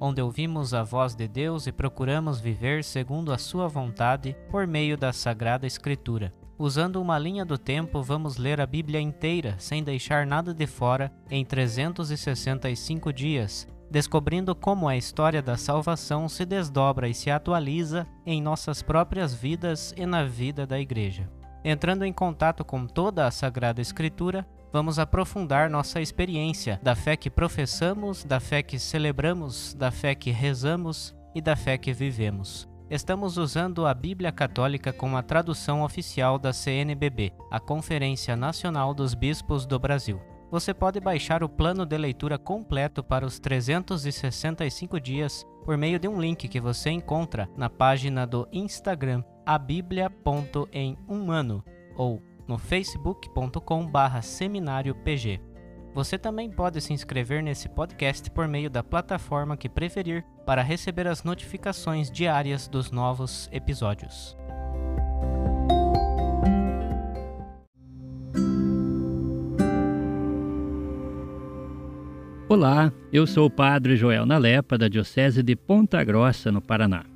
onde ouvimos a voz de Deus e procuramos viver segundo a Sua vontade por meio da Sagrada Escritura. Usando uma linha do tempo, vamos ler a Bíblia inteira, sem deixar nada de fora, em 365 dias, descobrindo como a história da salvação se desdobra e se atualiza em nossas próprias vidas e na vida da Igreja. Entrando em contato com toda a Sagrada Escritura, vamos aprofundar nossa experiência da fé que professamos, da fé que celebramos, da fé que rezamos e da fé que vivemos. Estamos usando a Bíblia Católica como a tradução oficial da CNBB, a Conferência Nacional dos Bispos do Brasil. Você pode baixar o plano de leitura completo para os 365 dias por meio de um link que você encontra na página do Instagram a Bíblia.em um ano ou no facebook.com barra seminário PG. Você também pode se inscrever nesse podcast por meio da plataforma que preferir para receber as notificações diárias dos novos episódios. Olá, eu sou o Padre Joel Nalepa, da Diocese de Ponta Grossa, no Paraná.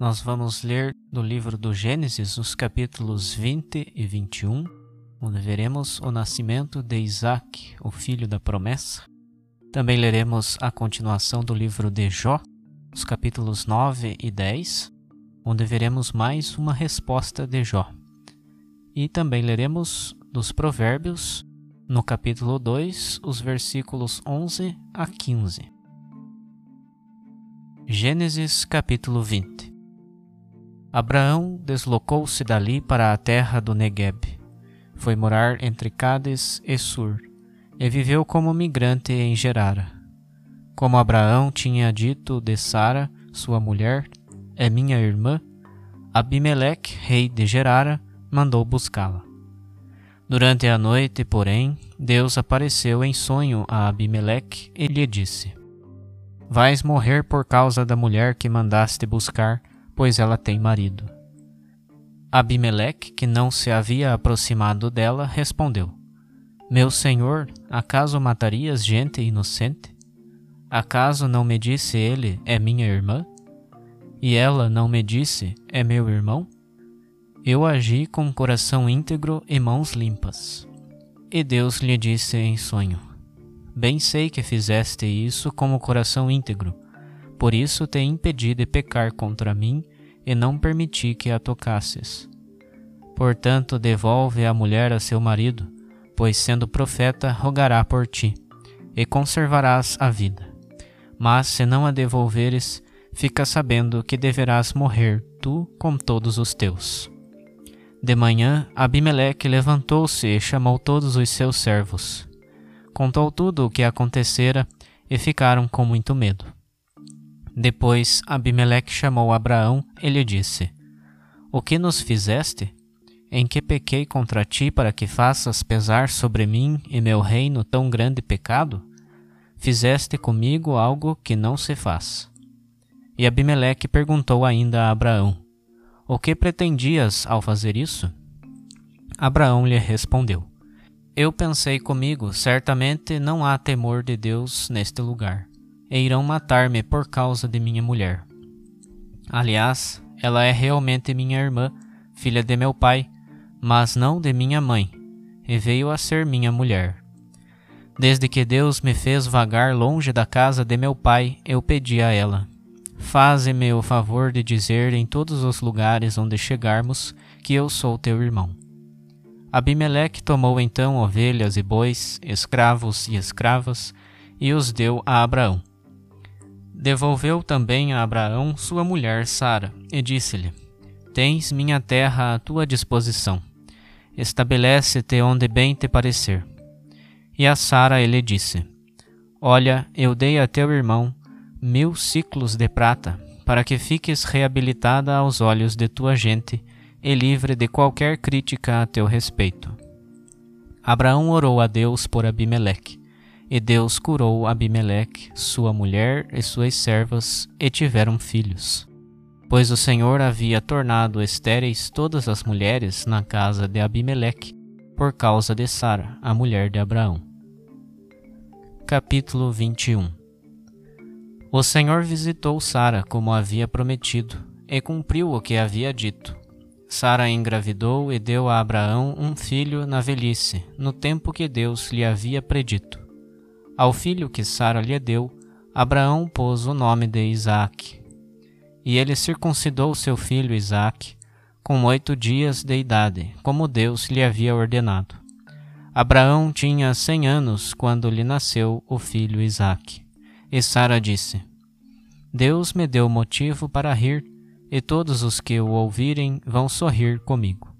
nós vamos ler do livro do Gênesis, os capítulos 20 e 21, onde veremos o nascimento de Isaac, o filho da promessa. Também leremos a continuação do livro de Jó, os capítulos 9 e 10, onde veremos mais uma resposta de Jó. E também leremos dos Provérbios, no capítulo 2, os versículos 11 a 15. Gênesis capítulo 20 Abraão deslocou-se dali para a terra do Negueb. Foi morar entre Cades e Sur, e viveu como migrante em Gerara. Como Abraão tinha dito de Sara, sua mulher, é minha irmã, Abimeleque, rei de Gerara, mandou buscá-la. Durante a noite, porém, Deus apareceu em sonho a Abimeleque e lhe disse: Vais morrer por causa da mulher que mandaste buscar, pois ela tem marido. Abimeleque, que não se havia aproximado dela, respondeu: Meu senhor, acaso matarias gente inocente? Acaso não me disse ele, é minha irmã? E ela não me disse, é meu irmão? Eu agi com coração íntegro e mãos limpas. E Deus lhe disse em sonho: Bem sei que fizeste isso com o coração íntegro, por isso te impedi de pecar contra mim e não permiti que a tocasses. Portanto, devolve a mulher a seu marido, pois sendo profeta, rogará por ti, e conservarás a vida. Mas se não a devolveres, fica sabendo que deverás morrer tu com todos os teus. De manhã, Abimeleque levantou-se e chamou todos os seus servos. Contou tudo o que acontecera e ficaram com muito medo. Depois Abimeleque chamou Abraão e lhe disse: O que nos fizeste? Em que pequei contra ti para que faças pesar sobre mim e meu reino tão grande pecado? Fizeste comigo algo que não se faz. E Abimeleque perguntou ainda a Abraão: O que pretendias ao fazer isso? Abraão lhe respondeu: Eu pensei comigo, certamente não há temor de Deus neste lugar, e irão matar-me por causa de minha mulher. Aliás, ela é realmente minha irmã, filha de meu pai, mas não de minha mãe, e veio a ser minha mulher. Desde que Deus me fez vagar longe da casa de meu pai, eu pedi a ela: Faze-me o favor de dizer em todos os lugares onde chegarmos que eu sou teu irmão. Abimeleque tomou então ovelhas e bois, escravos e escravas, e os deu a Abraão. Devolveu também a Abraão sua mulher Sara, e disse-lhe: Tens minha terra à tua disposição. Estabelece-te onde bem te parecer. E a Sara ele disse: Olha, eu dei a teu irmão mil ciclos de prata, para que fiques reabilitada aos olhos de tua gente e livre de qualquer crítica a teu respeito. Abraão orou a Deus por Abimeleque, e Deus curou Abimeleque, sua mulher e suas servas, e tiveram filhos. Pois o Senhor havia tornado estéreis todas as mulheres na casa de Abimeleque, por causa de Sara, a mulher de Abraão. Capítulo 21 O Senhor visitou Sara como havia prometido, e cumpriu o que havia dito. Sara engravidou e deu a Abraão um filho na velhice, no tempo que Deus lhe havia predito. Ao filho que Sara lhe deu, Abraão pôs o nome de Isaque. E ele circuncidou seu filho Isaque com oito dias de idade, como Deus lhe havia ordenado. Abraão tinha cem anos quando lhe nasceu o filho Isaque. E Sara disse: Deus me deu motivo para rir e todos os que o ouvirem vão sorrir comigo.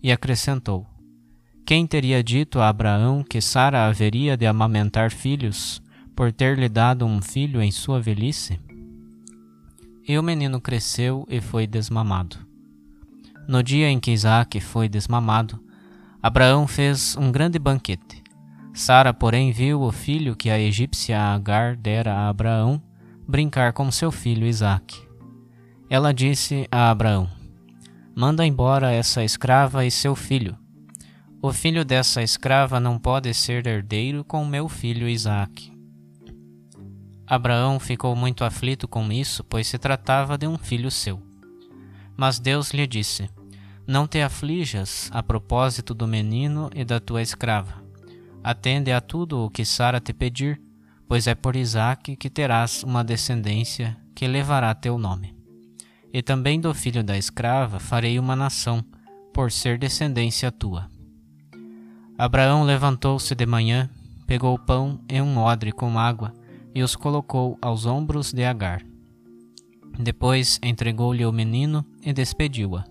E acrescentou: Quem teria dito a Abraão que Sara haveria de amamentar filhos, por ter-lhe dado um filho em sua velhice? E o menino cresceu e foi desmamado. No dia em que Isaac foi desmamado, Abraão fez um grande banquete. Sara, porém, viu o filho que a egípcia Agar dera a Abraão brincar com seu filho Isaque. Ela disse a Abraão: Manda embora essa escrava e seu filho. O filho dessa escrava não pode ser herdeiro com meu filho Isaque. Abraão ficou muito aflito com isso, pois se tratava de um filho seu. Mas Deus lhe disse: Não te aflijas a propósito do menino e da tua escrava. Atende a tudo o que Sara te pedir, pois é por Isaque que terás uma descendência que levará teu nome. E também do filho da escrava farei uma nação, por ser descendência tua. Abraão levantou-se de manhã, pegou o pão e um odre com água e os colocou aos ombros de Agar. Depois entregou-lhe o menino e despediu-a.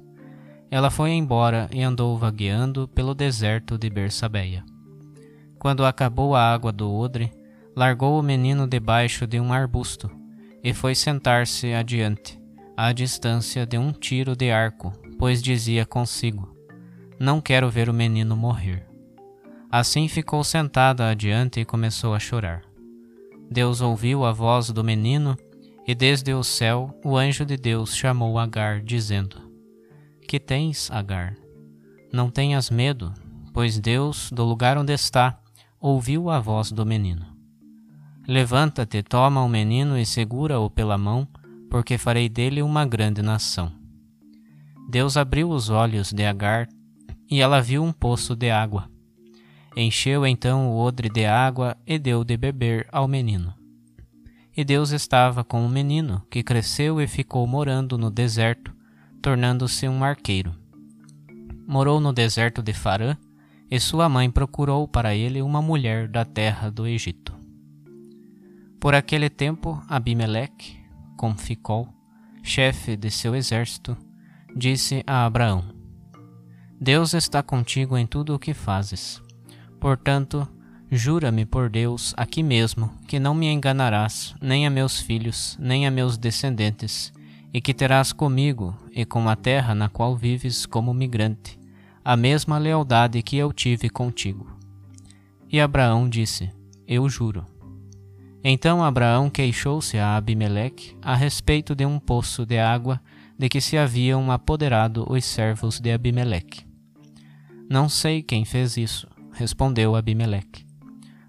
Ela foi embora e andou vagueando pelo deserto de Bersabeia. Quando acabou a água do odre, largou o menino debaixo de um arbusto e foi sentar-se adiante à distância de um tiro de arco, pois dizia consigo: Não quero ver o menino morrer. Assim ficou sentada adiante e começou a chorar. Deus ouviu a voz do menino, e desde o céu o anjo de Deus chamou Agar, dizendo: Que tens, Agar? Não tenhas medo, pois Deus, do lugar onde está, ouviu a voz do menino. Levanta-te, toma o menino e segura-o pela mão, porque farei dele uma grande nação. Deus abriu os olhos de Agar e ela viu um poço de água. Encheu então o odre de água e deu de beber ao menino. E Deus estava com o menino, que cresceu e ficou morando no deserto, tornando-se um arqueiro. Morou no deserto de Farã, e sua mãe procurou para ele uma mulher da terra do Egito. Por aquele tempo, Abimeleque, com Ficol, chefe de seu exército, disse a Abraão: Deus está contigo em tudo o que fazes. Portanto, jura-me por Deus aqui mesmo que não me enganarás, nem a meus filhos, nem a meus descendentes, e que terás comigo e com a terra na qual vives como migrante, a mesma lealdade que eu tive contigo. E Abraão disse: Eu juro. Então Abraão queixou-se a Abimeleque a respeito de um poço de água de que se haviam apoderado os servos de Abimeleque. Não sei quem fez isso, respondeu Abimeleque.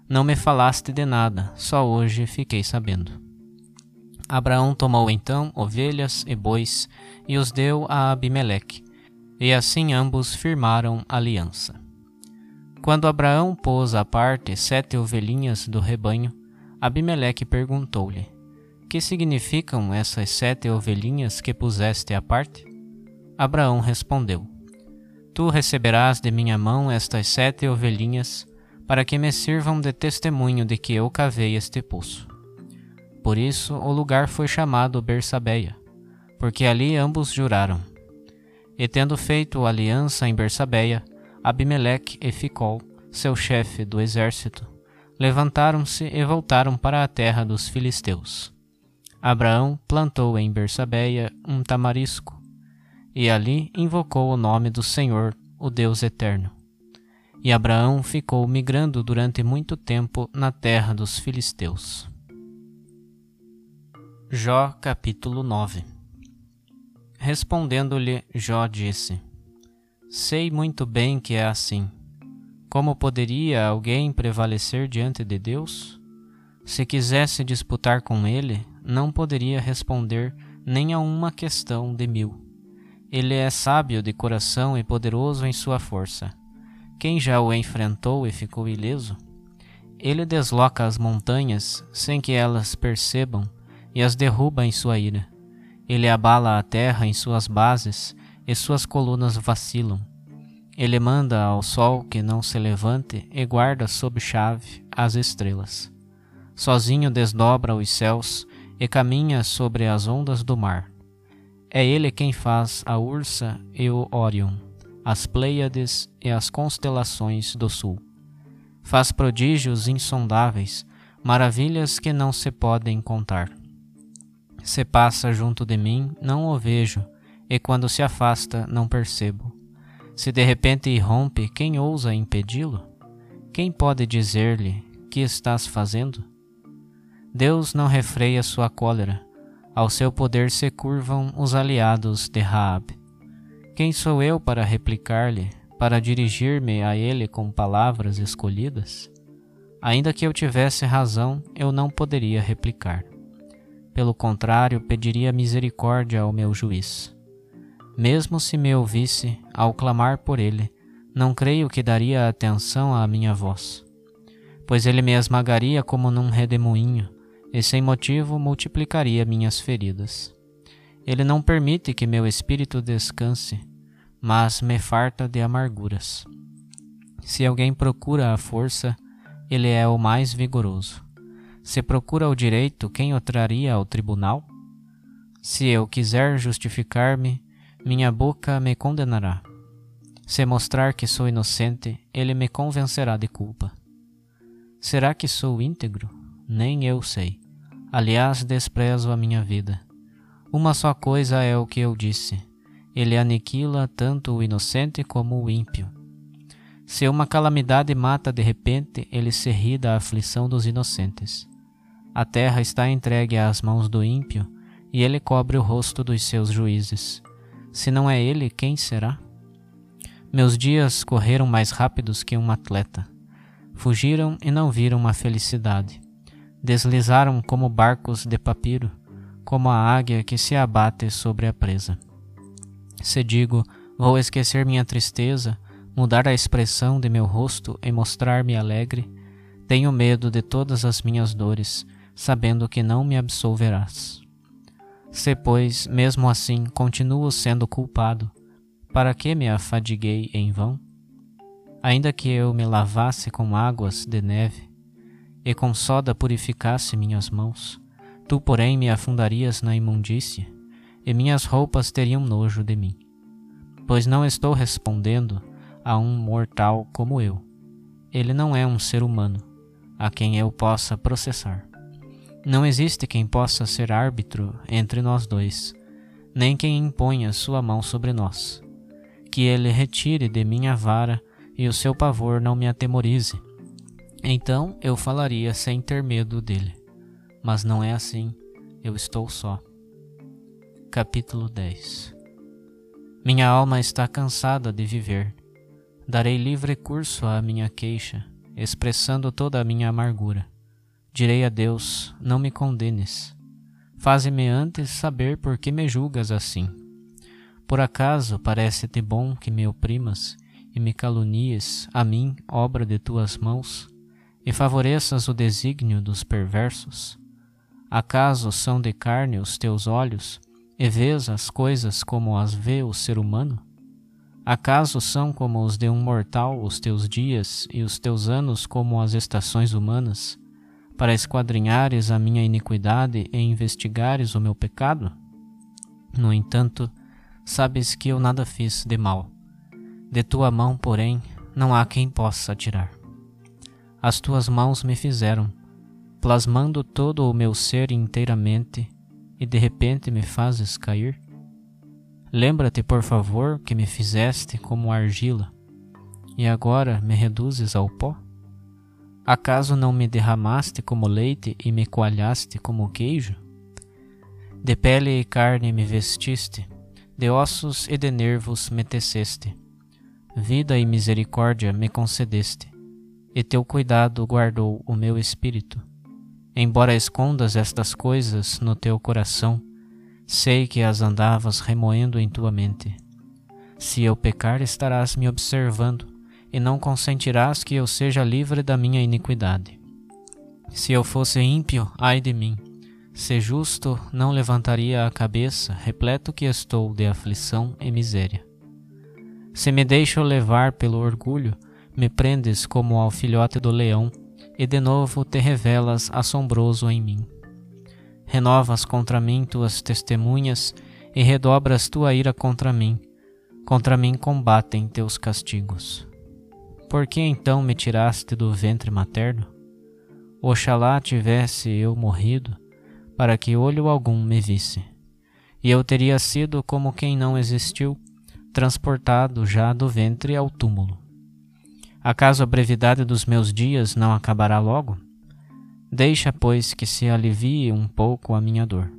Não me falaste de nada, só hoje fiquei sabendo. Abraão tomou então ovelhas e bois e os deu a Abimeleque, e assim ambos firmaram aliança. Quando Abraão pôs à parte sete ovelhinhas do rebanho, Abimeleque perguntou-lhe: Que significam essas sete ovelhinhas que puseste à parte? Abraão respondeu: Tu receberás de minha mão estas sete ovelhinhas, para que me sirvam de testemunho de que eu cavei este poço. Por isso o lugar foi chamado Bersabeia, porque ali ambos juraram. E tendo feito aliança em Bersabeia, Abimeleque e Ficol, seu chefe do exército, levantaram-se e voltaram para a terra dos filisteus. Abraão plantou em Bersabeia um tamarisco, e ali invocou o nome do Senhor, o Deus eterno. E Abraão ficou migrando durante muito tempo na terra dos filisteus. Jó capítulo 9 Respondendo-lhe, Jó disse: Sei muito bem que é assim. Como poderia alguém prevalecer diante de Deus? Se quisesse disputar com ele, não poderia responder nem a uma questão de mil. Ele é sábio de coração e poderoso em sua força. Quem já o enfrentou e ficou ileso? Ele desloca as montanhas sem que elas percebam e as derruba em sua ira. Ele abala a terra em suas bases e suas colunas vacilam. Ele manda ao sol que não se levante e guarda sob chave as estrelas. Sozinho desdobra os céus e caminha sobre as ondas do mar. É ele quem faz a Ursa e o Órion, as Pleiades e as constelações do sul. Faz prodígios insondáveis, maravilhas que não se podem contar. Se passa junto de mim, não o vejo, e quando se afasta, não percebo. Se de repente irrompe, quem ousa impedi-lo? Quem pode dizer-lhe: Que estás fazendo? Deus não refreia sua cólera, ao seu poder se curvam os aliados de Raab. Quem sou eu para replicar-lhe, para dirigir-me a ele com palavras escolhidas? Ainda que eu tivesse razão, eu não poderia replicar. Pelo contrário, pediria misericórdia ao meu juiz. Mesmo se me ouvisse, ao clamar por ele, não creio que daria atenção à minha voz, pois ele me esmagaria como num redemoinho, e sem motivo multiplicaria minhas feridas. Ele não permite que meu espírito descanse, mas me farta de amarguras. Se alguém procura a força, ele é o mais vigoroso. Se procura o direito, quem o traria ao tribunal? Se eu quiser justificar-me, minha boca me condenará. Se mostrar que sou inocente, ele me convencerá de culpa. Será que sou íntegro? Nem eu sei. Aliás, desprezo a minha vida. Uma só coisa é o que eu disse: ele aniquila tanto o inocente como o ímpio. Se uma calamidade mata de repente, ele se ri da aflição dos inocentes. A terra está entregue às mãos do ímpio, e ele cobre o rosto dos seus juízes. Se não é ele, quem será? Meus dias correram mais rápidos que um atleta. Fugiram e não viram a felicidade. Deslizaram como barcos de papiro, como a águia que se abate sobre a presa. Se digo, vou esquecer minha tristeza, mudar a expressão de meu rosto e mostrar-me alegre, tenho medo de todas as minhas dores, sabendo que não me absolverás. Se, pois, mesmo assim continuo sendo culpado, para que me afadiguei em vão? Ainda que eu me lavasse com águas de neve e com soda purificasse minhas mãos, tu, porém, me afundarias na imundícia e minhas roupas teriam nojo de mim. Pois não estou respondendo a um mortal como eu. Ele não é um ser humano a quem eu possa processar. Não existe quem possa ser árbitro entre nós dois, nem quem imponha sua mão sobre nós. Que ele retire de mim a vara e o seu pavor não me atemorize. Então eu falaria sem ter medo dele. Mas não é assim, eu estou só. Capítulo 10 Minha alma está cansada de viver. Darei livre curso à minha queixa, expressando toda a minha amargura. Direi a Deus: Não me condenes. Faze-me antes saber por que me julgas assim. Por acaso parece-te bom que me oprimas e me calunies, a mim, obra de tuas mãos, e favoreças o desígnio dos perversos? Acaso são de carne os teus olhos, e vês as coisas como as vê o ser humano? Acaso são como os de um mortal os teus dias e os teus anos como as estações humanas? para esquadrinhares a minha iniquidade e investigares o meu pecado? No entanto, sabes que eu nada fiz de mal. De tua mão, porém, não há quem possa tirar. As tuas mãos me fizeram, plasmando todo o meu ser inteiramente, e de repente me fazes cair? Lembra-te, por favor, que me fizeste como argila, e agora me reduzes ao pó? Acaso não me derramaste como leite e me coalhaste como queijo? De pele e carne me vestiste, de ossos e de nervos me teceste. Vida e misericórdia me concedeste, e teu cuidado guardou o meu espírito. Embora escondas estas coisas no teu coração, sei que as andavas remoendo em tua mente. Se eu pecar, estarás me observando e não consentirás que eu seja livre da minha iniquidade. Se eu fosse ímpio, ai de mim. Se justo, não levantaria a cabeça, repleto que estou de aflição e miséria. Se me deixo levar pelo orgulho, me prendes como ao filhote do leão, e de novo te revelas assombroso em mim. Renovas contra mim tuas testemunhas e redobras tua ira contra mim. Contra mim combatem teus castigos. Por que então me tiraste do ventre materno? Oxalá tivesse eu morrido, para que olho algum me visse. E eu teria sido como quem não existiu, transportado já do ventre ao túmulo. Acaso a brevidade dos meus dias não acabará logo? Deixa, pois, que se alivie um pouco a minha dor.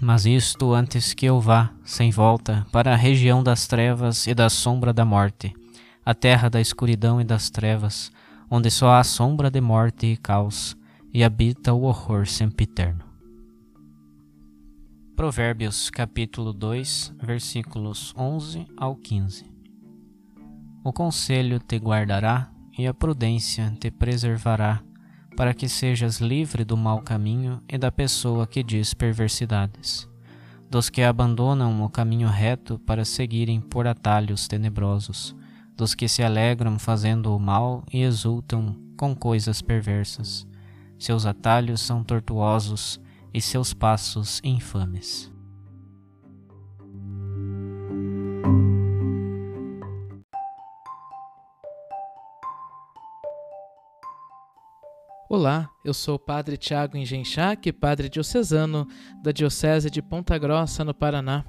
Mas isto antes que eu vá, sem volta, para a região das trevas e da sombra da morte a terra da escuridão e das trevas, onde só há sombra de morte e caos, e habita o horror sempiterno. Provérbios capítulo 2, versículos 11 ao 15 O conselho te guardará e a prudência te preservará, para que sejas livre do mau caminho e da pessoa que diz perversidades, dos que abandonam o caminho reto para seguirem por atalhos tenebrosos dos que se alegram fazendo o mal e exultam com coisas perversas. Seus atalhos são tortuosos e seus passos infames. Olá, eu sou o Padre Tiago Engenchac, Padre Diocesano da Diocese de Ponta Grossa, no Paraná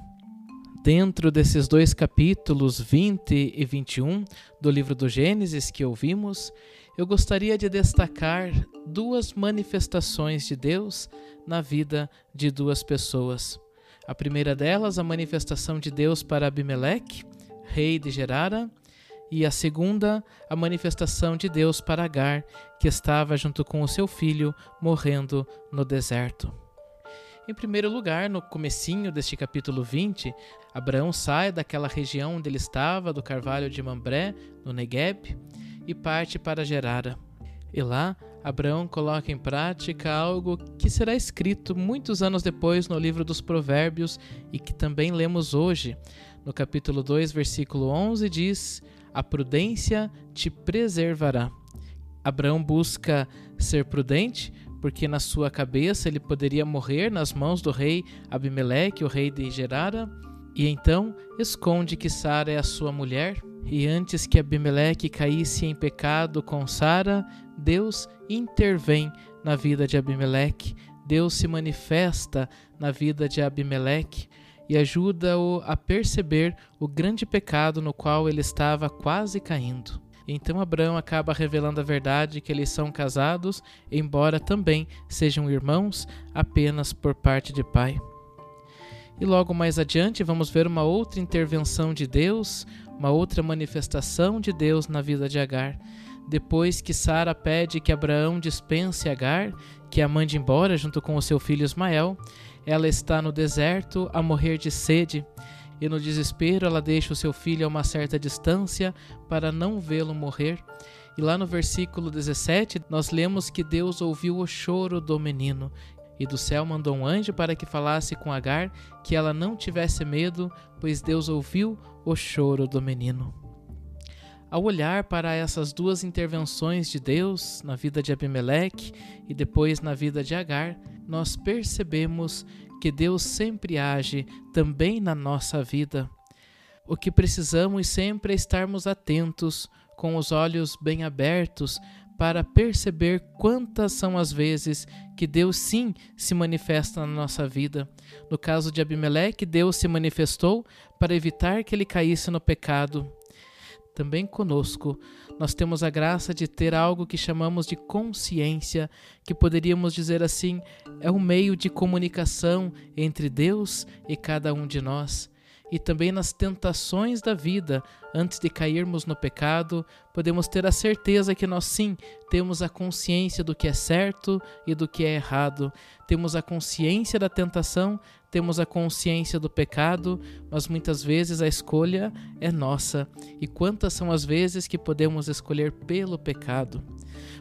dentro desses dois capítulos 20 e 21 do livro do Gênesis que ouvimos, eu gostaria de destacar duas manifestações de Deus na vida de duas pessoas. A primeira delas, a manifestação de Deus para Abimeleque, rei de Gerara, e a segunda, a manifestação de Deus para Agar, que estava junto com o seu filho morrendo no deserto. Em primeiro lugar, no comecinho deste capítulo 20, Abraão sai daquela região onde ele estava, do carvalho de Mambré, no Negueb, e parte para Gerara. E lá, Abraão coloca em prática algo que será escrito muitos anos depois no livro dos Provérbios e que também lemos hoje. No capítulo 2, versículo 11, diz: A prudência te preservará. Abraão busca ser prudente porque na sua cabeça ele poderia morrer nas mãos do rei Abimeleque, o rei de Gerara, e então esconde que Sara é a sua mulher. E antes que Abimeleque caísse em pecado com Sara, Deus intervém na vida de Abimeleque. Deus se manifesta na vida de Abimeleque e ajuda-o a perceber o grande pecado no qual ele estava quase caindo. Então Abraão acaba revelando a verdade que eles são casados, embora também sejam irmãos apenas por parte de pai. E logo mais adiante vamos ver uma outra intervenção de Deus, uma outra manifestação de Deus na vida de Agar. Depois que Sara pede que Abraão dispense Agar, que a mande embora junto com o seu filho Ismael, ela está no deserto a morrer de sede e no desespero ela deixa o seu filho a uma certa distância para não vê-lo morrer. E lá no versículo 17, nós lemos que Deus ouviu o choro do menino e do céu mandou um anjo para que falasse com Agar que ela não tivesse medo, pois Deus ouviu o choro do menino. Ao olhar para essas duas intervenções de Deus na vida de Abimeleque e depois na vida de Agar, nós percebemos que Deus sempre age também na nossa vida. O que precisamos sempre é estarmos atentos, com os olhos bem abertos, para perceber quantas são as vezes que Deus sim se manifesta na nossa vida. No caso de Abimeleque, Deus se manifestou para evitar que ele caísse no pecado. Também conosco, nós temos a graça de ter algo que chamamos de consciência, que poderíamos dizer assim, é um meio de comunicação entre Deus e cada um de nós e também nas tentações da vida, antes de cairmos no pecado, podemos ter a certeza que nós sim temos a consciência do que é certo e do que é errado. Temos a consciência da tentação, temos a consciência do pecado, mas muitas vezes a escolha é nossa. E quantas são as vezes que podemos escolher pelo pecado?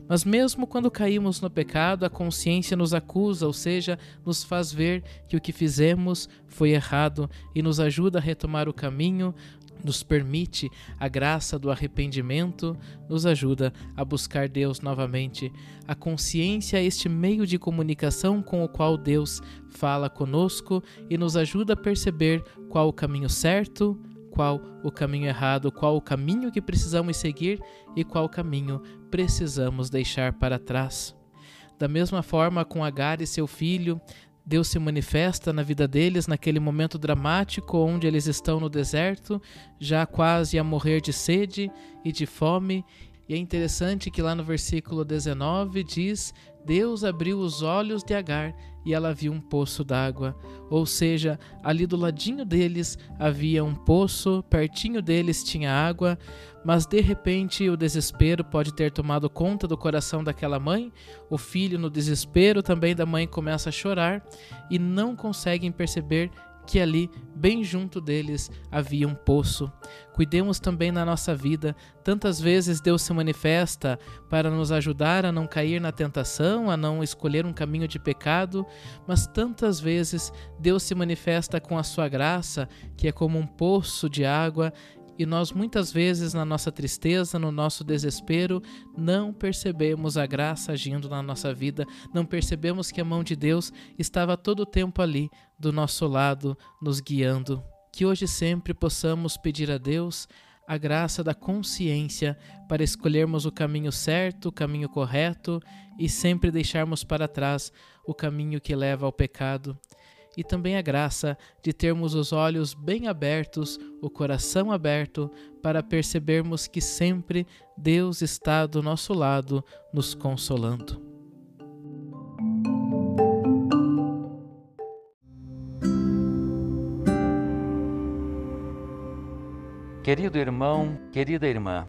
Mas mesmo quando caímos no pecado, a consciência nos acusa, ou seja, nos faz ver que o que fizemos foi errado e nos ajuda a retomar o caminho, nos permite a graça do arrependimento, nos ajuda a buscar Deus novamente. A consciência é este meio de comunicação com o qual Deus fala conosco e nos ajuda a perceber qual o caminho certo, qual o caminho errado, qual o caminho que precisamos seguir e qual caminho precisamos deixar para trás. Da mesma forma, com Agar e seu filho, Deus se manifesta na vida deles naquele momento dramático onde eles estão no deserto, já quase a morrer de sede e de fome. E é interessante que lá no versículo 19 diz: Deus abriu os olhos de Agar e ela viu um poço d'água. Ou seja, ali do ladinho deles havia um poço, pertinho deles tinha água, mas de repente o desespero pode ter tomado conta do coração daquela mãe. O filho, no desespero também da mãe, começa a chorar e não conseguem perceber que ali, bem junto deles, havia um poço. Cuidemos também na nossa vida. Tantas vezes Deus se manifesta para nos ajudar a não cair na tentação, a não escolher um caminho de pecado, mas tantas vezes Deus se manifesta com a sua graça, que é como um poço de água e nós muitas vezes, na nossa tristeza, no nosso desespero, não percebemos a graça agindo na nossa vida, não percebemos que a mão de Deus estava todo o tempo ali, do nosso lado, nos guiando. Que hoje sempre possamos pedir a Deus a graça da consciência para escolhermos o caminho certo, o caminho correto e sempre deixarmos para trás o caminho que leva ao pecado e também a graça de termos os olhos bem abertos, o coração aberto, para percebermos que sempre Deus está do nosso lado, nos consolando. Querido irmão, querida irmã,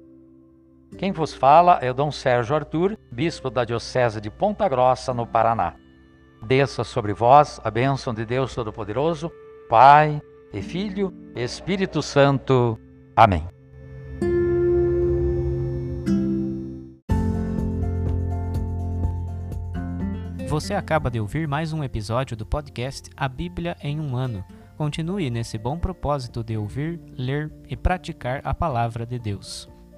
Quem vos fala é o Dom Sérgio Arthur, bispo da Diocese de Ponta Grossa, no Paraná. Desça sobre vós a bênção de Deus Todo-Poderoso, Pai e Filho Espírito Santo. Amém. Você acaba de ouvir mais um episódio do podcast A Bíblia em um Ano. Continue nesse bom propósito de ouvir, ler e praticar a palavra de Deus.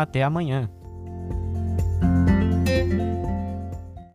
Até amanhã.